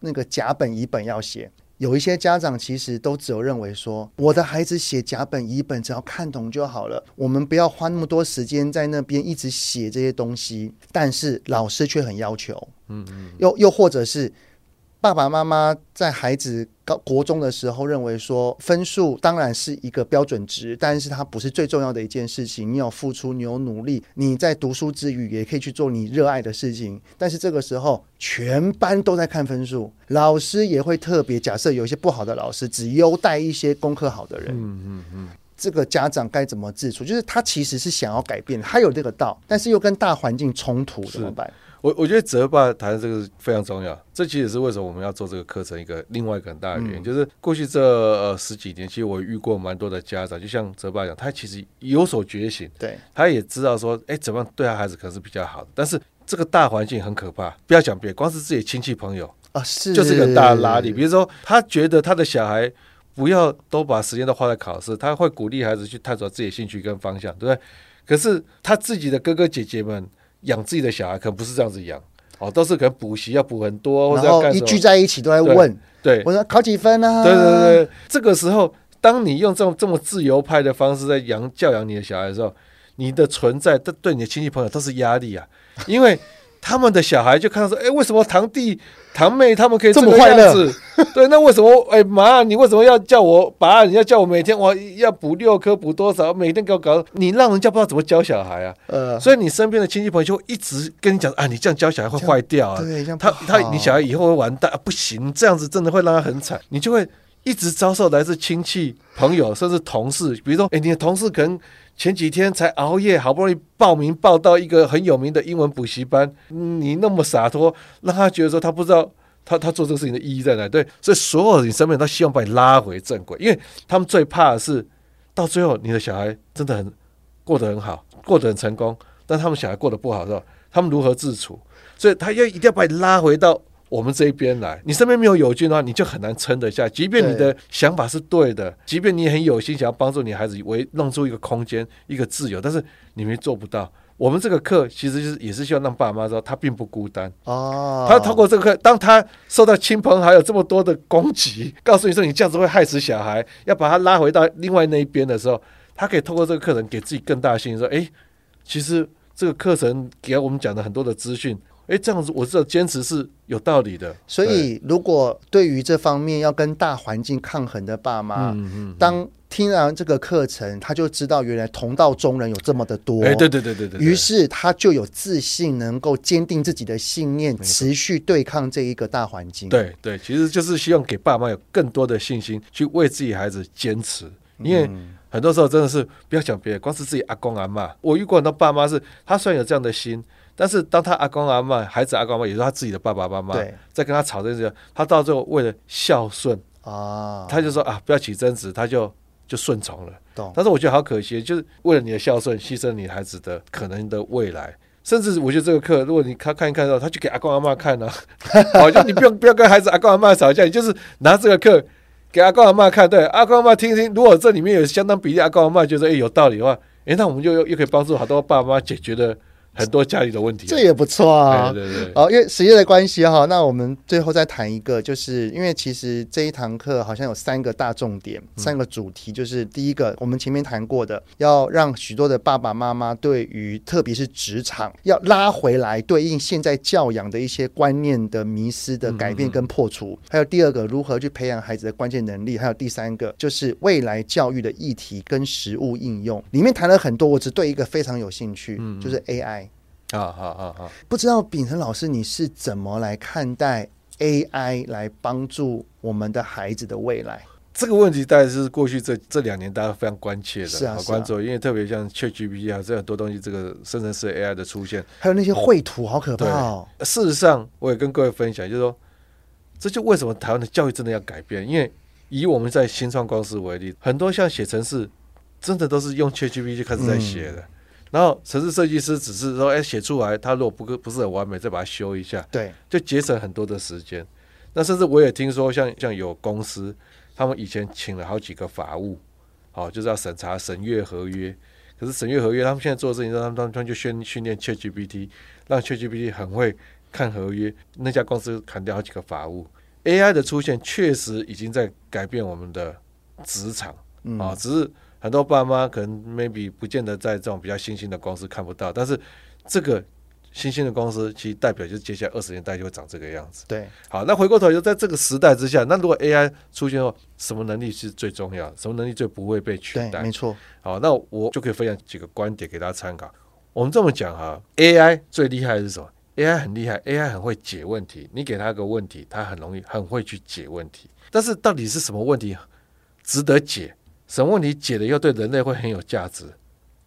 那个甲本乙本要写。有一些家长其实都只有认为说，我的孩子写甲本乙本，只要看懂就好了。我们不要花那么多时间在那边一直写这些东西。但是老师却很要求，嗯嗯，又又或者是。爸爸妈妈在孩子高国中的时候认为说，分数当然是一个标准值，但是它不是最重要的一件事情。你有付出，你有努力，你在读书之余也可以去做你热爱的事情。但是这个时候，全班都在看分数，老师也会特别假设有一些不好的老师只优待一些功课好的人。嗯嗯嗯，这个家长该怎么自处？就是他其实是想要改变，他有这个道，但是又跟大环境冲突，怎么办？我我觉得泽爸谈的这个非常重要，这其实是为什么我们要做这个课程一个另外一个很大的原因，嗯、就是过去这呃十几年，其实我遇过蛮多的家长，就像泽爸讲，他其实有所觉醒，对，他也知道说，哎，怎么样对他孩子可能是比较好的，但是这个大环境很可怕，不要讲别，光是自己亲戚朋友啊，是就是个大拉力。比如说，他觉得他的小孩不要都把时间都花在考试，他会鼓励孩子去探索自己的兴趣跟方向，对不对？可是他自己的哥哥姐姐们养自己的小孩，可能不是这样子养。哦，都是可能补习要补很多，或者一聚在一起都在问，对，对我说考几分啊？对对对，这个时候，当你用这种这么自由派的方式在养教养你的小孩的时候，你的存在，对对你的亲戚朋友都是压力啊，因为。他们的小孩就看到说：“哎，为什么堂弟堂妹他们可以这么快乐？对，那为什么？哎妈，你为什么要叫我爸？你要叫我每天我要补六科，补多少？每天给我搞，你让人家不知道怎么教小孩啊。呃，所以你身边的亲戚朋友就会一直跟你讲啊，你这样教小孩会坏掉啊。对，他他你小孩以后会完蛋啊，不行，这样子真的会让他很惨，你就会一直遭受来自亲戚朋友甚至同事，比如说，哎，你的同事可能。”前几天才熬夜，好不容易报名报到一个很有名的英文补习班，你那么洒脱，让他觉得说他不知道他他做这个事情的意义在哪？对，所以所有你身边人都希望把你拉回正轨，因为他们最怕的是到最后你的小孩真的很过得很好，过得很成功，但他们小孩过得不好的时候，他们如何自处？所以他要一定要把你拉回到。我们这一边来，你身边没有友军的话，你就很难撑得下。即便你的想法是对的，对即便你很有心想要帮助你孩子，为弄出一个空间、一个自由，但是你们做不到。我们这个课其实就是也是希望让爸妈知道，他并不孤单。哦，他通过这个课，当他受到亲朋好友这么多的攻击，告诉你说你这样子会害死小孩，要把他拉回到另外那一边的时候，他可以透过这个课程给自己更大的信心，说：哎，其实这个课程给我们讲的很多的资讯。哎，这样子我知道坚持是有道理的。所以，如果对于这方面要跟大环境抗衡的爸妈，嗯嗯、当听完这个课程，他就知道原来同道中人有这么的多。哎，对对对对对。于是他就有自信，能够坚定自己的信念，持续对抗这一个大环境。对对，其实就是希望给爸妈有更多的信心，去为自己孩子坚持。因为很多时候真的是不要讲别人，光是自己阿公阿妈，我遇过很多爸妈是，他虽然有这样的心。但是当他阿公阿妈、孩子阿公阿妈，也是他自己的爸爸妈妈，在跟他吵这件事，他到最后为了孝顺啊，他就说啊，不要起争执，他就就顺从了。懂但是我觉得好可惜，就是为了你的孝顺，牺牲你孩子的可能的未来。甚至我觉得这个课，如果你看看一看到，他就给阿公阿妈看了，好像你不用不要跟孩子阿公阿妈吵架，你就是拿这个课给阿公阿妈看，对阿公阿妈听听。如果这里面有相当比例阿公阿妈觉得哎有道理的话，哎，那我们就又又可以帮助好多爸妈解决的。很多家里的问题，这也不错啊。对对对。哦，因为时间的关系哈，那我们最后再谈一个，就是因为其实这一堂课好像有三个大重点，三个主题，就是第一个我们前面谈过的，要让许多的爸爸妈妈对于特别是职场要拉回来，对应现在教养的一些观念的迷失的改变跟破除。还有第二个，如何去培养孩子的关键能力。还有第三个，就是未来教育的议题跟实务应用。里面谈了很多，我只对一个非常有兴趣，就是 AI。好好好好，不知道秉承老师你是怎么来看待 AI 来帮助我们的孩子的未来？这个问题大概是过去这这两年大家非常关切的，是啊，好关注，因为特别像 ChatGPT 啊，这很多东西，这个生成式 AI 的出现，还有那些绘图，好可怕哦。事实上，我也跟各位分享，就是说，这就为什么台湾的教育真的要改变？因为以我们在新创公司为例，很多像写程式，真的都是用 ChatGPT 就开始在写的。嗯然后城市设计师只是说，哎，写出来，他如果不不是很完美，再把它修一下，对，就节省很多的时间。那甚至我也听说像，像像有公司，他们以前请了好几个法务，好，就是要审查审阅合约。可是审阅合约，他们现在做的事情，他们他们就训训练 ChatGPT，让 ChatGPT 很会看合约。那家公司砍掉好几个法务。AI 的出现确实已经在改变我们的职场啊，只是。很多爸妈可能 maybe 不见得在这种比较新兴的公司看不到，但是这个新兴的公司其实代表就是接下来二十年代就会长这个样子。对，好，那回过头就在这个时代之下，那如果 AI 出现后，什么能力是最重要的？什么能力最不会被取代？没错。好，那我就可以分享几个观点给大家参考。我们这么讲哈，AI 最厉害的是什么？AI 很厉害，AI 很会解问题。你给他个问题，他很容易很会去解问题。但是到底是什么问题值得解？什么问题解了又对人类会很有价值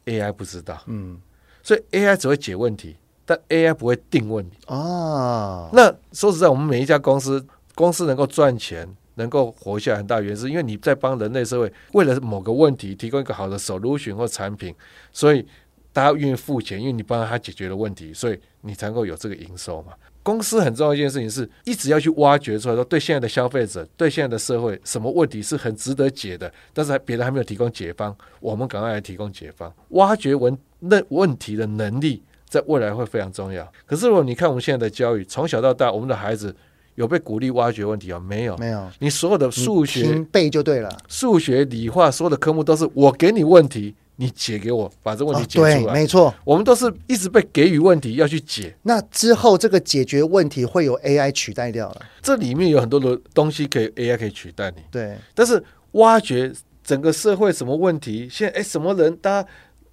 ？AI 不知道，嗯，所以 AI 只会解问题，但 AI 不会定问题啊。那说实在，我们每一家公司，公司能够赚钱，能够活下来，很大原因是因为你在帮人类社会为了某个问题提供一个好的 solution 或产品，所以大家愿意付钱，因为你帮他解决了问题，所以你才能够有这个营收嘛。公司很重要一件事情是，一直要去挖掘出来，说对现在的消费者，对现在的社会，什么问题是很值得解的，但是还别人还没有提供解方，我们赶快来提供解方。挖掘问那问题的能力，在未来会非常重要。可是如果你看我们现在的教育，从小到大，我们的孩子有被鼓励挖掘问题啊？没有，没有。你所有的数学背就对了，数学、理化所有的科目都是我给你问题。你解给我，把这问题解出来。哦、对，没错，我们都是一直被给予问题要去解。那之后，这个解决问题会有 AI 取代掉了。这里面有很多的东西可以 AI 可以取代你。对，但是挖掘整个社会什么问题，现在哎，什么人，大家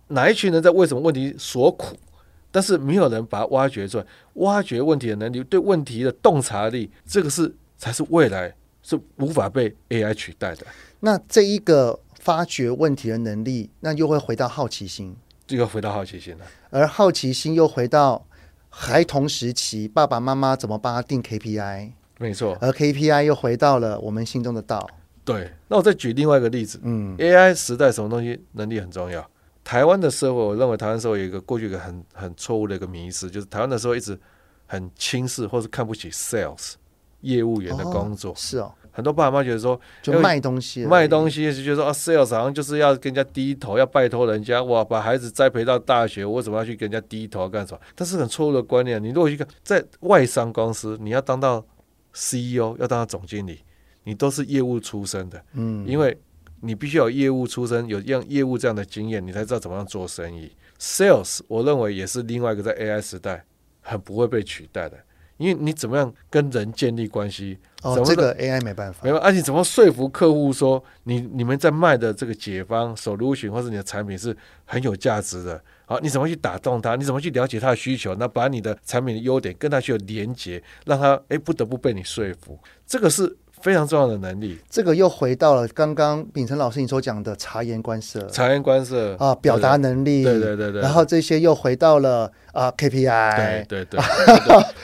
哪一群人在为什么问题所苦？但是没有人把它挖掘出来。挖掘问题的能力，对问题的洞察力，这个是才是未来是无法被 AI 取代的。那这一个。发掘问题的能力，那又会回到好奇心，这个回到好奇心了。而好奇心又回到孩童时期，爸爸妈妈怎么帮他定 KPI？没错，而 KPI 又回到了我们心中的道。对，那我再举另外一个例子，嗯，AI 时代什么东西能力很重要？台湾的社会，我认为台湾社会有一个过去一个很很错误的一个迷思，就是台湾的社会一直很轻视或是看不起 sales 业务员的工作。哦，是哦。很多爸爸妈妈觉得说，就卖东西，卖东西是觉得说啊，sales 好像就是要跟人家低头，要拜托人家哇，把孩子栽培到大学，我为什么要去跟人家低头干什么？但是很错误的观念。你如果去看在外商公司，你要当到 CEO，要当到总经理，你都是业务出身的，嗯，因为你必须有业务出身，有样业务这样的经验，你才知道怎么样做生意。Sales，我认为也是另外一个在 AI 时代很不会被取代的。因为你怎么样跟人建立关系？哦，这个 AI 没办法，没办法。而且怎么说服客户说你你们在卖的这个解方 solution 或者你的产品是很有价值的？好，你怎么去打动他？你怎么去了解他的需求？那把你的产品的优点跟他去连接，让他诶不得不被你说服。这个是。非常重要的能力，这个又回到了刚刚秉承老师你所讲的察言观色，察言观色啊，表达能力，对对对对，然后这些又回到了啊 KPI，对对对，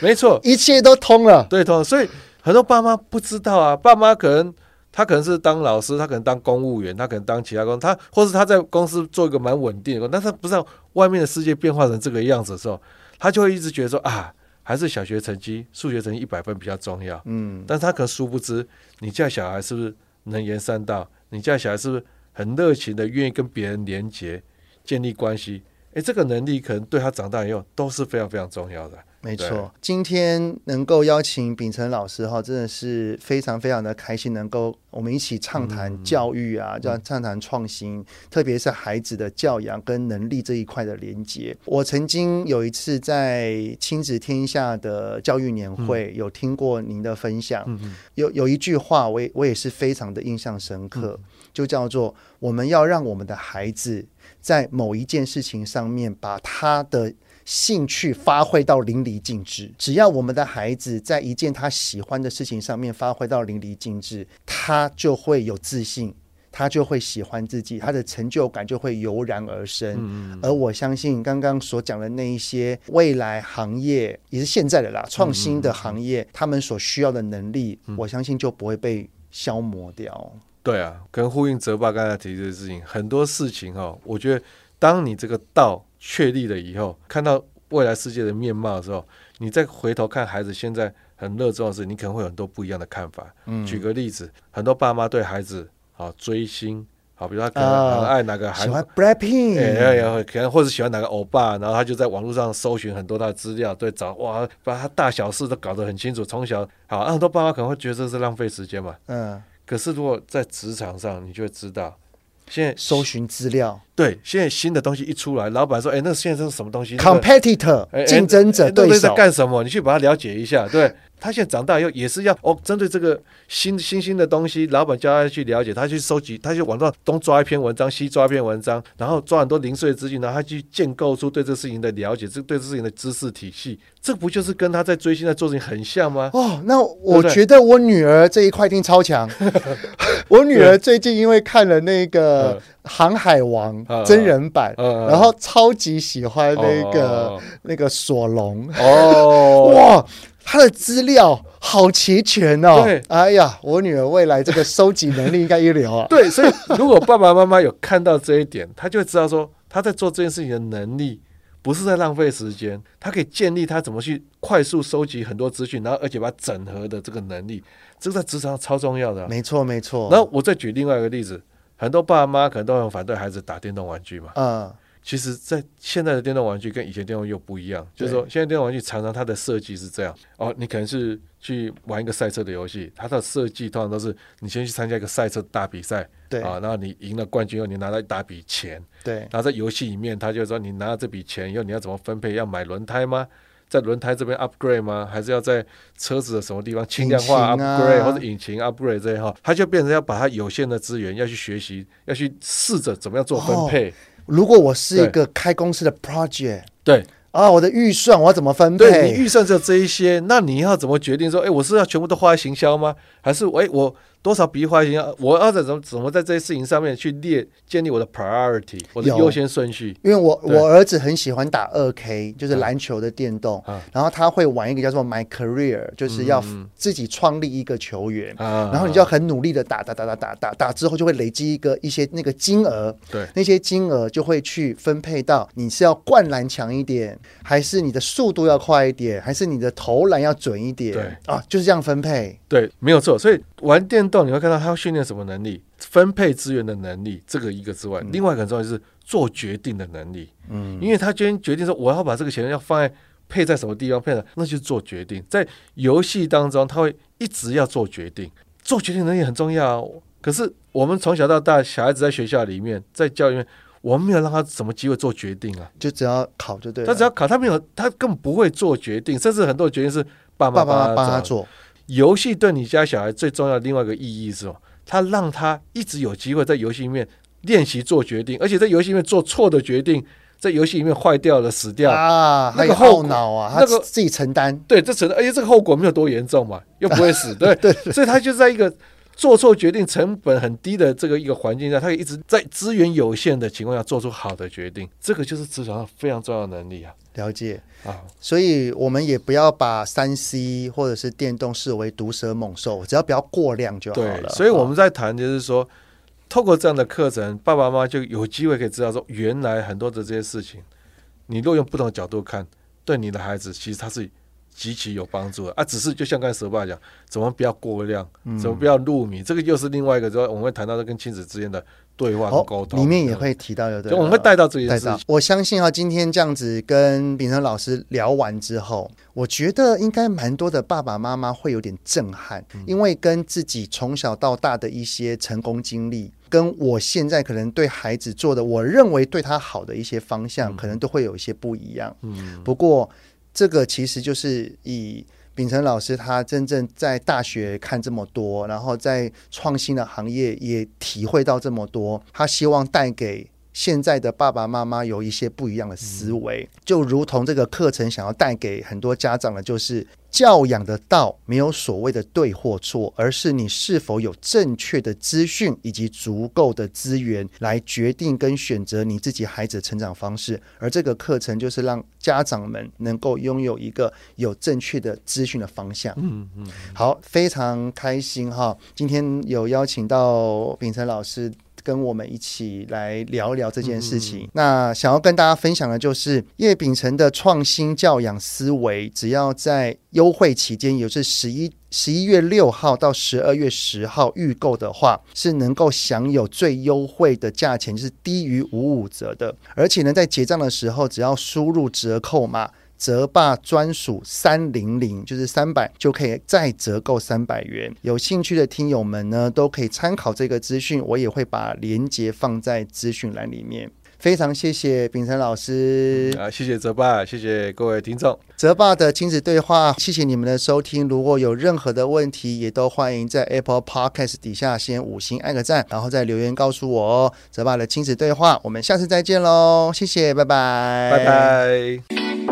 没错，一切都通了，对通了。所以很多爸妈不知道啊，爸妈可能他可能是当老师，他可能当公务员，他可能当其他工，他或是他在公司做一个蛮稳定的工，但是他不知道外面的世界变化成这个样子的时候，他就会一直觉得说啊。还是小学成绩、数学成绩一百分比较重要。嗯，但是他可能殊不知，你家小孩是不是能言善道？你家小孩是不是很热情的，愿意跟别人连接、建立关系？诶，这个能力可能对他长大以后都是非常非常重要的。没错，今天能够邀请秉承老师哈，真的是非常非常的开心，能够我们一起畅谈教育啊，叫、嗯、畅谈创新，嗯、特别是孩子的教养跟能力这一块的连接。我曾经有一次在亲子天下的教育年会，嗯、有听过您的分享，嗯、有有一句话我也我也是非常的印象深刻，嗯、就叫做我们要让我们的孩子在某一件事情上面把他的。兴趣发挥到淋漓尽致，只要我们的孩子在一件他喜欢的事情上面发挥到淋漓尽致，他就会有自信，他就会喜欢自己，他的成就感就会油然而生。嗯、而我相信刚刚所讲的那一些未来行业，也是现在的啦，创新的行业，嗯、他们所需要的能力，嗯、我相信就不会被消磨掉。对啊，跟呼应泽爸刚才提这个事情，很多事情哈，我觉得当你这个道。确立了以后，看到未来世界的面貌的时候，你再回头看孩子现在很热衷的事，你可能会有很多不一样的看法。嗯，举个例子，很多爸妈对孩子啊追星。好，比如他可能很爱哪个韩，喜欢 Blackpink，哎，可能或者喜欢哪个欧巴，然后他就在网络上搜寻很多他的资料，对，找哇，把他大小事都搞得很清楚。从小好，很多爸妈可能会觉得这是浪费时间嘛。嗯。可是如果在职场上，你就会知道，现在搜寻资料，对，现在新的东西一出来，老板说，哎，那现在这是什么东西？Competitor，竞争者对手在干什么？你去把它了解一下，对。他现在长大以后也是要哦，针对这个新新兴的东西，老板叫他去了解，他去收集，他去网上东抓一篇文章，西抓一篇文章，然后抓很多零碎的资讯，然后他去建构出对这个事情的了解，这对这事情的知识体系，这不就是跟他在追星在做事情很像吗？哦，那我觉得我女儿这一块一定超强。我女儿最近因为看了那个《航海王》真人版，然后超级喜欢那个那个索隆哦，哇！他的资料好齐全哦！对，哎呀，我女儿未来这个收集能力应该一流啊！对，所以如果爸爸妈妈有看到这一点，他就会知道说，他在做这件事情的能力不是在浪费时间，他可以建立他怎么去快速收集很多资讯，然后而且把它整合的这个能力，这个在职场上超重要的。没错，没错。然后我再举另外一个例子，很多爸爸妈可能都很反对孩子打电动玩具嘛。嗯。其实，在现在的电动玩具跟以前电动又不一样，就是说，现在电动玩具常常它的设计是这样哦，你可能是去玩一个赛车的游戏，它的设计通常都是你先去参加一个赛车大比赛，对啊，然后你赢了冠军后，你拿到一大笔钱，对，然后在游戏里面，他就说你拿到这笔钱以后，你要怎么分配？要买轮胎吗？在轮胎这边 upgrade 吗？还是要在车子的什么地方轻量化 upgrade 或者引擎 upgrade 这些哈？它就变成要把它有限的资源要去学习，要去试着怎么样做分配。如果我是一个开公司的 project，对啊，我的预算我要怎么分配？对，你预算只有这一些，那你要怎么决定说，哎，我是要全部都花在行销吗？还是哎我？多少笔画型？我要怎么怎么在这些事情上面去列建立我的 priority，我的优先顺序？因为我我儿子很喜欢打二 K，就是篮球的电动，嗯、然后他会玩一个叫做 My Career，就是要自己创立一个球员，嗯、然后你就要很努力的打打打打打打打之后就会累积一个一些那个金额，对，那些金额就会去分配到你是要灌篮强一点，还是你的速度要快一点，还是你的投篮要准一点？对啊，就是这样分配。对，没有错。所以玩电动你会看到他要训练什么能力？分配资源的能力，这个一个之外，嗯、另外一个很重要就是做决定的能力。嗯，因为他今天决定说我要把这个钱要放在配在什么地方配的，那就是做决定。在游戏当中，他会一直要做决定，做决定能力很重要。可是我们从小到大，小孩子在学校里面，在教育里面，我们没有让他什么机会做决定啊？就只要考就对了。他只要考，他没有，他根本不会做决定，甚至很多决定是爸爸妈妈帮他做。游戏对你家小孩最重要的另外一个意义是什么？他让他一直有机会在游戏里面练习做决定，而且在游戏里面做错的决定，在游戏里面坏掉了、死掉啊，那个后脑啊，那个自己承担。对，这承担，而且这个后果没有多严重嘛，又不会死，对 对，所以他就在一个做错决定、成本很低的这个一个环境下，他一直在资源有限的情况下做出好的决定。这个就是职场上非常重要的能力啊。了解啊，所以我们也不要把三 C 或者是电动视为毒蛇猛兽，只要不要过量就好了。所以我们在谈就是说，透过这样的课程，爸爸妈妈就有机会可以知道说，原来很多的这些事情，你若用不同的角度看，对你的孩子其实他是极其有帮助的啊。只是就像刚才蛇爸讲，怎么不要过量，怎么不要入迷，嗯、这个又是另外一个，之后我们会谈到的跟亲子之间的。对话沟通、哦、里面也会提到的，对，我们会带到这些事情。我相信啊，今天这样子跟秉承老师聊完之后，我觉得应该蛮多的爸爸妈妈会有点震撼，嗯、因为跟自己从小到大的一些成功经历，跟我现在可能对孩子做的，我认为对他好的一些方向，可能都会有一些不一样。嗯，不过这个其实就是以。秉承老师，他真正在大学看这么多，然后在创新的行业也体会到这么多，他希望带给现在的爸爸妈妈有一些不一样的思维，就如同这个课程想要带给很多家长的，就是。教养的道没有所谓的对或错，而是你是否有正确的资讯以及足够的资源来决定跟选择你自己孩子的成长方式。而这个课程就是让家长们能够拥有一个有正确的资讯的方向。嗯嗯，好，非常开心哈，今天有邀请到秉承老师。跟我们一起来聊一聊这件事情。嗯、那想要跟大家分享的就是叶秉承的创新教养思维，只要在优惠期间，也就是十一十一月六号到十二月十号预购的话，是能够享有最优惠的价钱，就是低于五五折的。而且呢，在结账的时候，只要输入折扣码。泽爸专属三零零，就是三百就可以再折扣三百元。有兴趣的听友们呢，都可以参考这个资讯，我也会把链接放在资讯栏里面。非常谢谢秉承老师啊，谢谢泽爸，谢谢各位听众。泽爸的亲子对话，谢谢你们的收听。如果有任何的问题，也都欢迎在 Apple Podcast 底下先五星按个赞，然后再留言告诉我哦。泽爸的亲子对话，我们下次再见喽，谢谢，拜拜，拜拜。